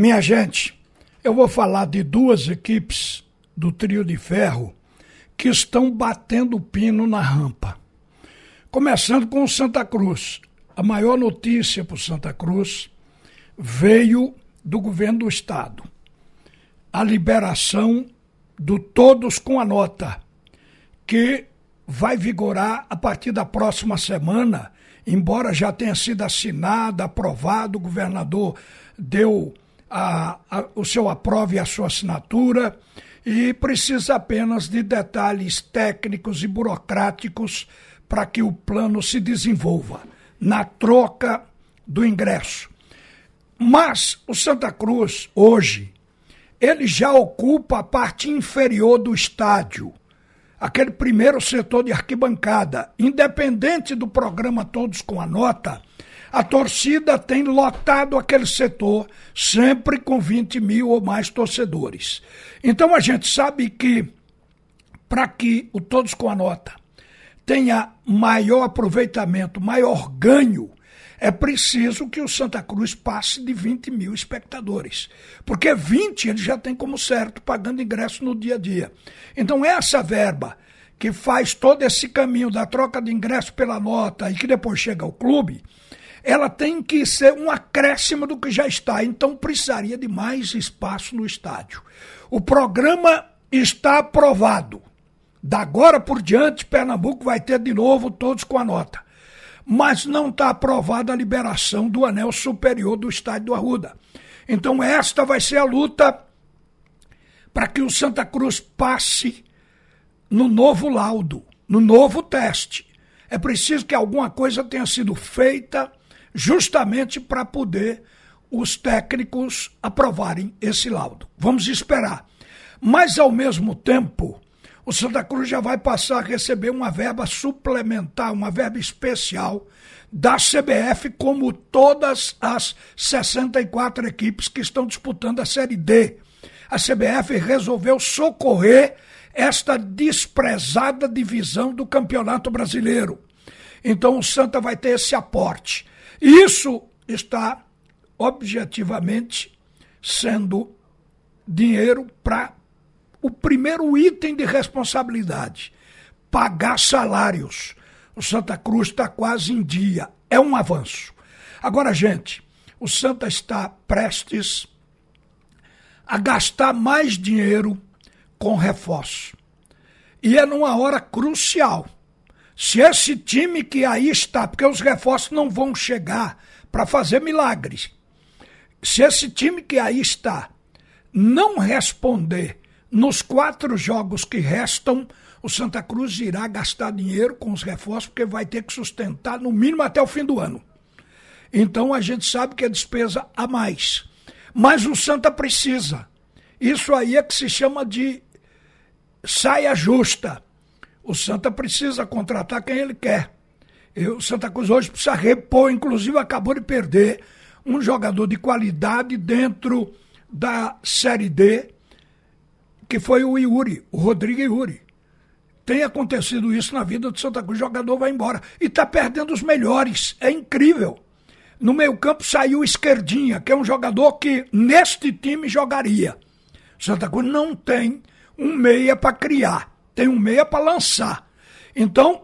Minha gente, eu vou falar de duas equipes do trio de ferro que estão batendo pino na rampa. Começando com o Santa Cruz. A maior notícia para o Santa Cruz veio do governo do estado. A liberação do Todos com a Nota, que vai vigorar a partir da próxima semana, embora já tenha sido assinada, aprovado, o governador deu a, a, o seu aprove a sua assinatura e precisa apenas de detalhes técnicos e burocráticos para que o plano se desenvolva na troca do ingresso. Mas o Santa Cruz, hoje, ele já ocupa a parte inferior do estádio, aquele primeiro setor de arquibancada. Independente do programa Todos com a Nota, a torcida tem lotado aquele setor, sempre com 20 mil ou mais torcedores. Então a gente sabe que, para que o Todos com a Nota tenha maior aproveitamento, maior ganho, é preciso que o Santa Cruz passe de 20 mil espectadores. Porque 20 ele já tem como certo, pagando ingresso no dia a dia. Então, essa verba que faz todo esse caminho da troca de ingresso pela nota e que depois chega ao clube, ela tem que ser um acréscimo do que já está, então precisaria de mais espaço no estádio. O programa está aprovado. Da agora por diante, Pernambuco vai ter de novo todos com a nota. Mas não está aprovada a liberação do anel superior do estádio do Arruda. Então, esta vai ser a luta para que o Santa Cruz passe no novo laudo, no novo teste. É preciso que alguma coisa tenha sido feita justamente para poder os técnicos aprovarem esse laudo. Vamos esperar. Mas, ao mesmo tempo, o Santa Cruz já vai passar a receber uma verba suplementar, uma verba especial da CBF, como todas as 64 equipes que estão disputando a Série D. A CBF resolveu socorrer esta desprezada divisão do Campeonato Brasileiro. Então o Santa vai ter esse aporte. Isso está objetivamente sendo dinheiro para o primeiro item de responsabilidade: pagar salários. O Santa Cruz está quase em dia. É um avanço. Agora, gente, o Santa está prestes a gastar mais dinheiro com reforço. E é numa hora crucial. Se esse time que aí está, porque os reforços não vão chegar para fazer milagres. Se esse time que aí está não responder nos quatro jogos que restam, o Santa Cruz irá gastar dinheiro com os reforços, porque vai ter que sustentar no mínimo até o fim do ano. Então a gente sabe que é despesa a mais. Mas o Santa precisa. Isso aí é que se chama de saia justa o Santa precisa contratar quem ele quer. E o Santa Cruz hoje precisa repor, inclusive acabou de perder um jogador de qualidade dentro da Série D, que foi o Yuri, o Rodrigo Yuri. Tem acontecido isso na vida do Santa Cruz, o jogador vai embora. E está perdendo os melhores. É incrível. No meio campo saiu Esquerdinha, que é um jogador que neste time jogaria. Santa Cruz não tem um meia para criar tem um meia para lançar. Então,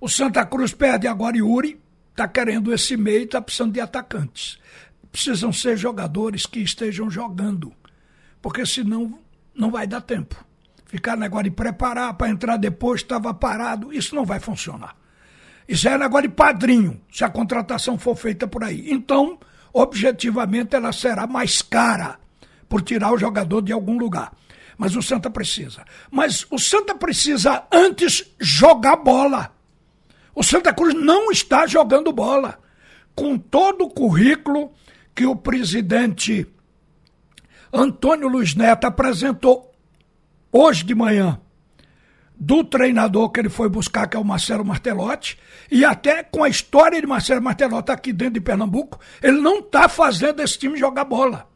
o Santa Cruz perde agora Yuri, está querendo esse meio e está precisando de atacantes. Precisam ser jogadores que estejam jogando, porque senão não vai dar tempo. Ficar negócio de preparar para entrar depois, estava parado, isso não vai funcionar. Isso é negócio de padrinho, se a contratação for feita por aí. Então, objetivamente, ela será mais cara por tirar o jogador de algum lugar. Mas o Santa precisa. Mas o Santa precisa antes jogar bola. O Santa Cruz não está jogando bola. Com todo o currículo que o presidente Antônio Luiz Neto apresentou hoje de manhã do treinador que ele foi buscar, que é o Marcelo Martelotti, e até com a história de Marcelo Martelotti aqui dentro de Pernambuco, ele não está fazendo esse time jogar bola.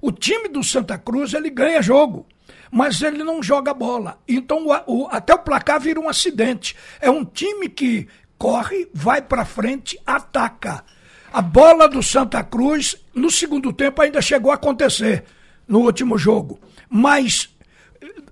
O time do Santa Cruz, ele ganha jogo mas ele não joga bola. Então o, o, até o placar vira um acidente. É um time que corre, vai para frente, ataca. A bola do Santa Cruz, no segundo tempo, ainda chegou a acontecer no último jogo. Mas,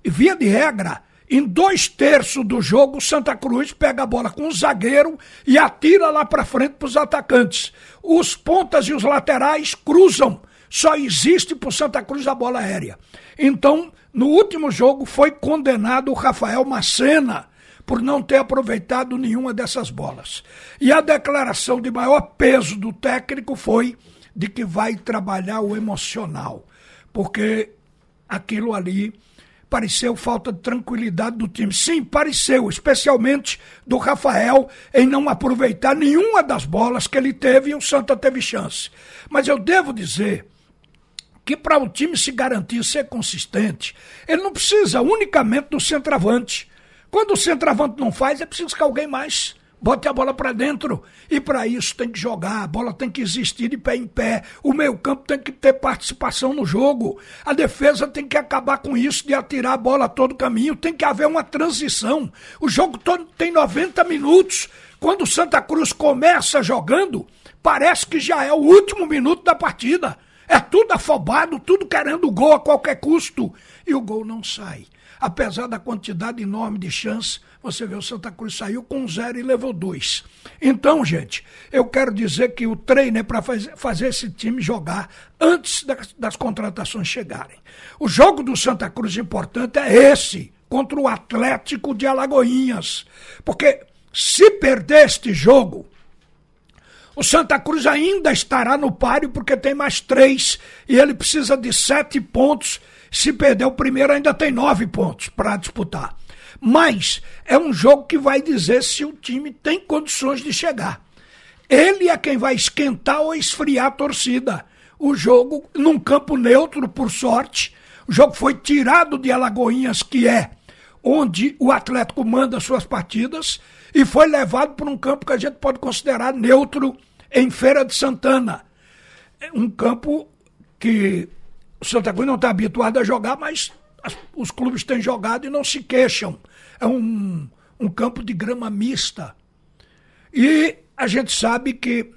via de regra, em dois terços do jogo, Santa Cruz pega a bola com o zagueiro e atira lá para frente para os atacantes. Os pontas e os laterais cruzam. Só existe para Santa Cruz a bola aérea. Então, no último jogo, foi condenado o Rafael Macena por não ter aproveitado nenhuma dessas bolas. E a declaração de maior peso do técnico foi de que vai trabalhar o emocional, porque aquilo ali pareceu falta de tranquilidade do time. Sim, pareceu, especialmente do Rafael, em não aproveitar nenhuma das bolas que ele teve e o Santa teve chance. Mas eu devo dizer que para o time se garantir ser consistente, ele não precisa unicamente do centroavante. Quando o centroavante não faz, é preciso que alguém mais bote a bola para dentro. E para isso tem que jogar, a bola tem que existir de pé em pé. O meio-campo tem que ter participação no jogo. A defesa tem que acabar com isso de atirar a bola todo caminho. Tem que haver uma transição. O jogo todo tem 90 minutos. Quando o Santa Cruz começa jogando, parece que já é o último minuto da partida. É tudo afobado, tudo querendo gol a qualquer custo. E o gol não sai apesar da quantidade enorme de chances, você vê o Santa Cruz saiu com zero e levou dois. Então, gente, eu quero dizer que o treino é para fazer esse time jogar antes das, das contratações chegarem. O jogo do Santa Cruz importante é esse, contra o Atlético de Alagoinhas. Porque se perder este jogo, o Santa Cruz ainda estará no páreo porque tem mais três e ele precisa de sete pontos se perder o primeiro, ainda tem nove pontos para disputar. Mas é um jogo que vai dizer se o time tem condições de chegar. Ele é quem vai esquentar ou esfriar a torcida. O jogo, num campo neutro, por sorte, o jogo foi tirado de Alagoinhas, que é onde o Atlético manda suas partidas, e foi levado para um campo que a gente pode considerar neutro em Feira de Santana. É um campo que o Santa Cruz não está habituado a jogar, mas as, os clubes têm jogado e não se queixam. É um, um campo de grama mista. E a gente sabe que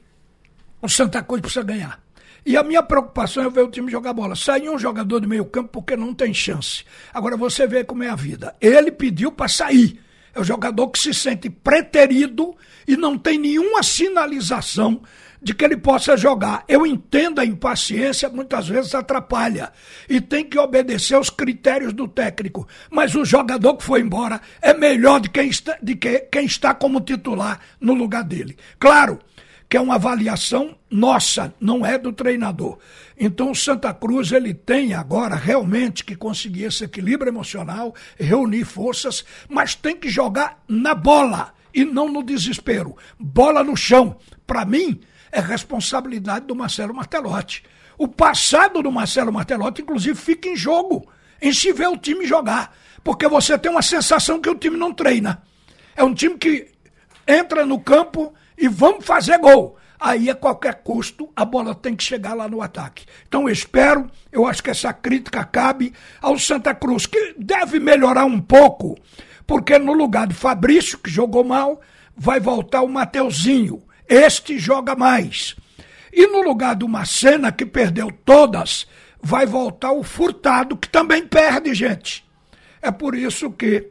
o Santa Cruz precisa ganhar. E a minha preocupação é ver o time jogar bola. Sair um jogador do meio campo porque não tem chance. Agora você vê como é a vida. Ele pediu para sair. É o jogador que se sente preterido e não tem nenhuma sinalização de que ele possa jogar. Eu entendo a impaciência, muitas vezes atrapalha. E tem que obedecer aos critérios do técnico. Mas o jogador que foi embora é melhor de quem está, de que, quem está como titular no lugar dele. Claro que é uma avaliação nossa, não é do treinador. Então o Santa Cruz ele tem agora realmente que conseguir esse equilíbrio emocional, reunir forças, mas tem que jogar na bola e não no desespero. Bola no chão. Para mim, é responsabilidade do Marcelo Martelotti. O passado do Marcelo Martelotti, inclusive, fica em jogo em se ver o time jogar. Porque você tem uma sensação que o time não treina. É um time que entra no campo e vamos fazer gol. Aí, a qualquer custo, a bola tem que chegar lá no ataque. Então, eu espero, eu acho que essa crítica cabe ao Santa Cruz, que deve melhorar um pouco, porque no lugar de Fabrício, que jogou mal, vai voltar o Mateuzinho. Este joga mais. E no lugar do Macena, que perdeu todas, vai voltar o Furtado, que também perde, gente. É por isso que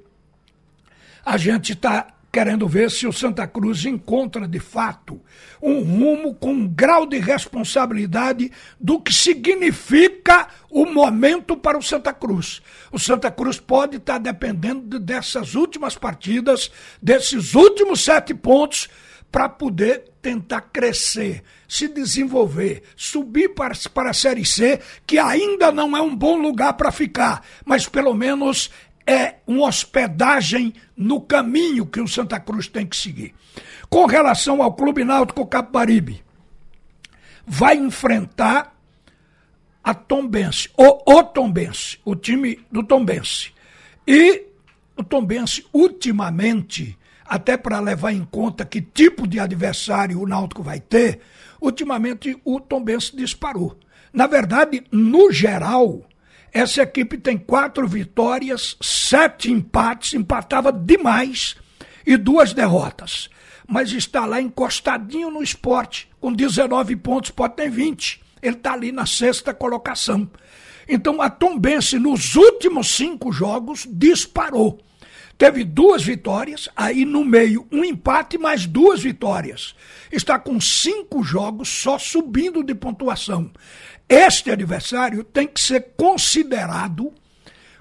a gente está querendo ver se o Santa Cruz encontra de fato um rumo com um grau de responsabilidade do que significa o momento para o Santa Cruz. O Santa Cruz pode estar dependendo dessas últimas partidas, desses últimos sete pontos, para poder tentar crescer, se desenvolver, subir para, para a Série C, que ainda não é um bom lugar para ficar, mas pelo menos é uma hospedagem no caminho que o Santa Cruz tem que seguir. Com relação ao Clube Náutico Capibaribe, vai enfrentar a Tombense, o, o Tombense, o time do Tombense. E o Tombense, ultimamente, até para levar em conta que tipo de adversário o Náutico vai ter, ultimamente o Tombense disparou. Na verdade, no geral, essa equipe tem quatro vitórias, sete empates, empatava demais e duas derrotas. mas está lá encostadinho no esporte, com 19 pontos, pode ter 20. Ele está ali na sexta colocação. Então a Tombense, nos últimos cinco jogos, disparou. Teve duas vitórias, aí no meio um empate mais duas vitórias. Está com cinco jogos só subindo de pontuação. Este adversário tem que ser considerado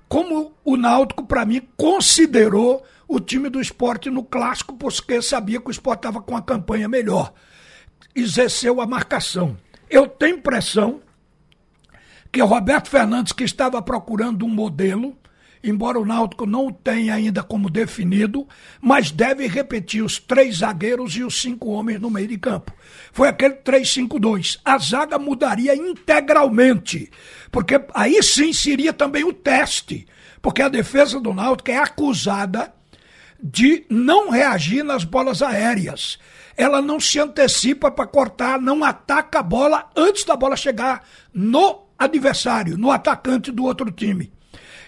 como o Náutico, para mim, considerou o time do esporte no clássico, porque sabia que o esporte estava com a campanha melhor. Exerceu a marcação. Eu tenho impressão que o Roberto Fernandes, que estava procurando um modelo, embora o Náutico não o tenha ainda como definido, mas deve repetir os três zagueiros e os cinco homens no meio de campo. Foi aquele 3-5-2. A zaga mudaria integralmente, porque aí sim seria também o teste, porque a defesa do Náutico é acusada de não reagir nas bolas aéreas. Ela não se antecipa para cortar, não ataca a bola antes da bola chegar no adversário, no atacante do outro time.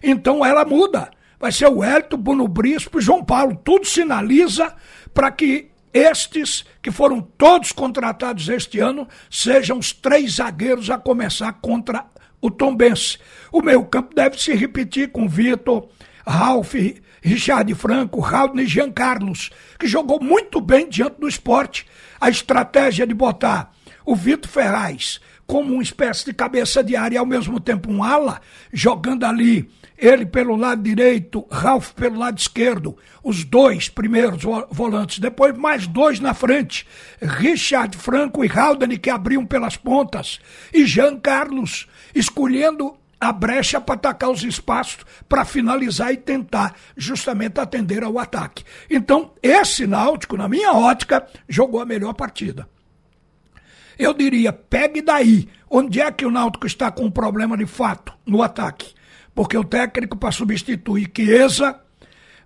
Então ela muda. Vai ser o Hélito, Bruno Brispo e João Paulo. Tudo sinaliza para que estes, que foram todos contratados este ano, sejam os três zagueiros a começar contra o Tombense. O meio campo deve se repetir com Vitor, Ralf, Richard Franco, Raul e Jean Carlos, que jogou muito bem diante do esporte. A estratégia de botar o Vitor Ferraz como uma espécie de cabeça de área e ao mesmo tempo um ala, jogando ali ele pelo lado direito, Ralf pelo lado esquerdo, os dois primeiros volantes, depois mais dois na frente, Richard Franco e Haldane que abriam pelas pontas, e Jean Carlos escolhendo a brecha para atacar os espaços, para finalizar e tentar justamente atender ao ataque. Então, esse Náutico, na minha ótica, jogou a melhor partida. Eu diria, pegue daí. Onde é que o Náutico está com um problema de fato no ataque? Porque o técnico, para substituir Chiesa,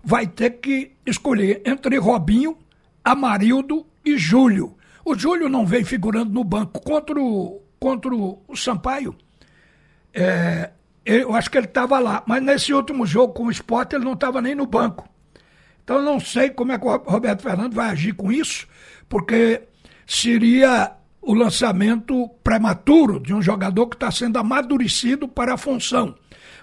vai ter que escolher entre Robinho, Amarildo e Júlio. O Júlio não vem figurando no banco contra o, contra o Sampaio. É, eu acho que ele estava lá, mas nesse último jogo com o Sport ele não estava nem no banco. Então eu não sei como é que o Roberto Fernando vai agir com isso, porque seria o lançamento prematuro de um jogador que está sendo amadurecido para a função.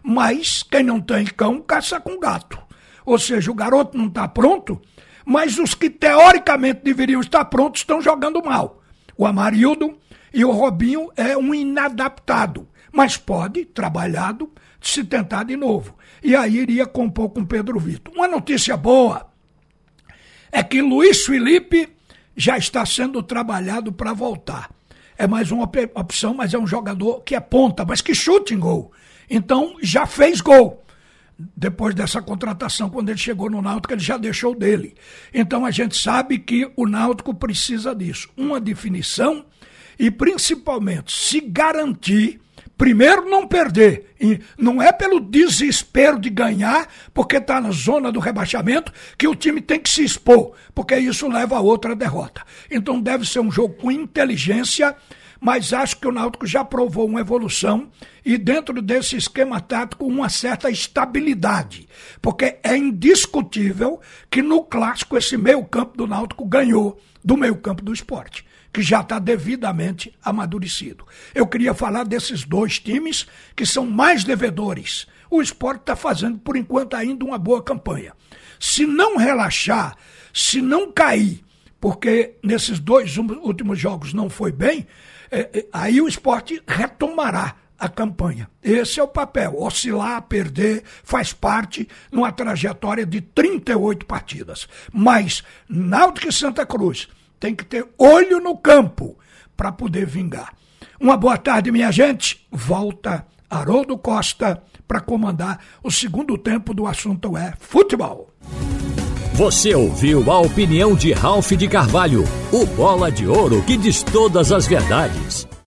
Mas quem não tem cão caça com gato. Ou seja, o garoto não está pronto, mas os que teoricamente deveriam estar prontos estão jogando mal. O Amarildo e o Robinho é um inadaptado, mas pode, trabalhado, se tentar de novo. E aí iria compor com Pedro Vitor. Uma notícia boa é que Luiz Felipe já está sendo trabalhado para voltar. É mais uma opção, mas é um jogador que é ponta, mas que chute em gol. Então já fez gol. Depois dessa contratação, quando ele chegou no Náutico, ele já deixou dele. Então a gente sabe que o Náutico precisa disso. Uma definição e principalmente se garantir Primeiro, não perder. E não é pelo desespero de ganhar, porque está na zona do rebaixamento, que o time tem que se expor, porque isso leva a outra derrota. Então deve ser um jogo com inteligência mas acho que o Náutico já provou uma evolução e dentro desse esquema tático uma certa estabilidade, porque é indiscutível que no clássico esse meio campo do Náutico ganhou do meio campo do esporte, que já está devidamente amadurecido. Eu queria falar desses dois times que são mais devedores. O esporte está fazendo, por enquanto, ainda uma boa campanha. Se não relaxar, se não cair, porque nesses dois últimos jogos não foi bem, é, é, aí o esporte retomará a campanha. Esse é o papel. Oscilar, perder, faz parte numa trajetória de 38 partidas. Mas Náutico e Santa Cruz tem que ter olho no campo para poder vingar. Uma boa tarde, minha gente. Volta Haroldo Costa para comandar o segundo tempo do assunto é futebol. Você ouviu a opinião de Ralph de Carvalho, o bola de ouro que diz todas as verdades.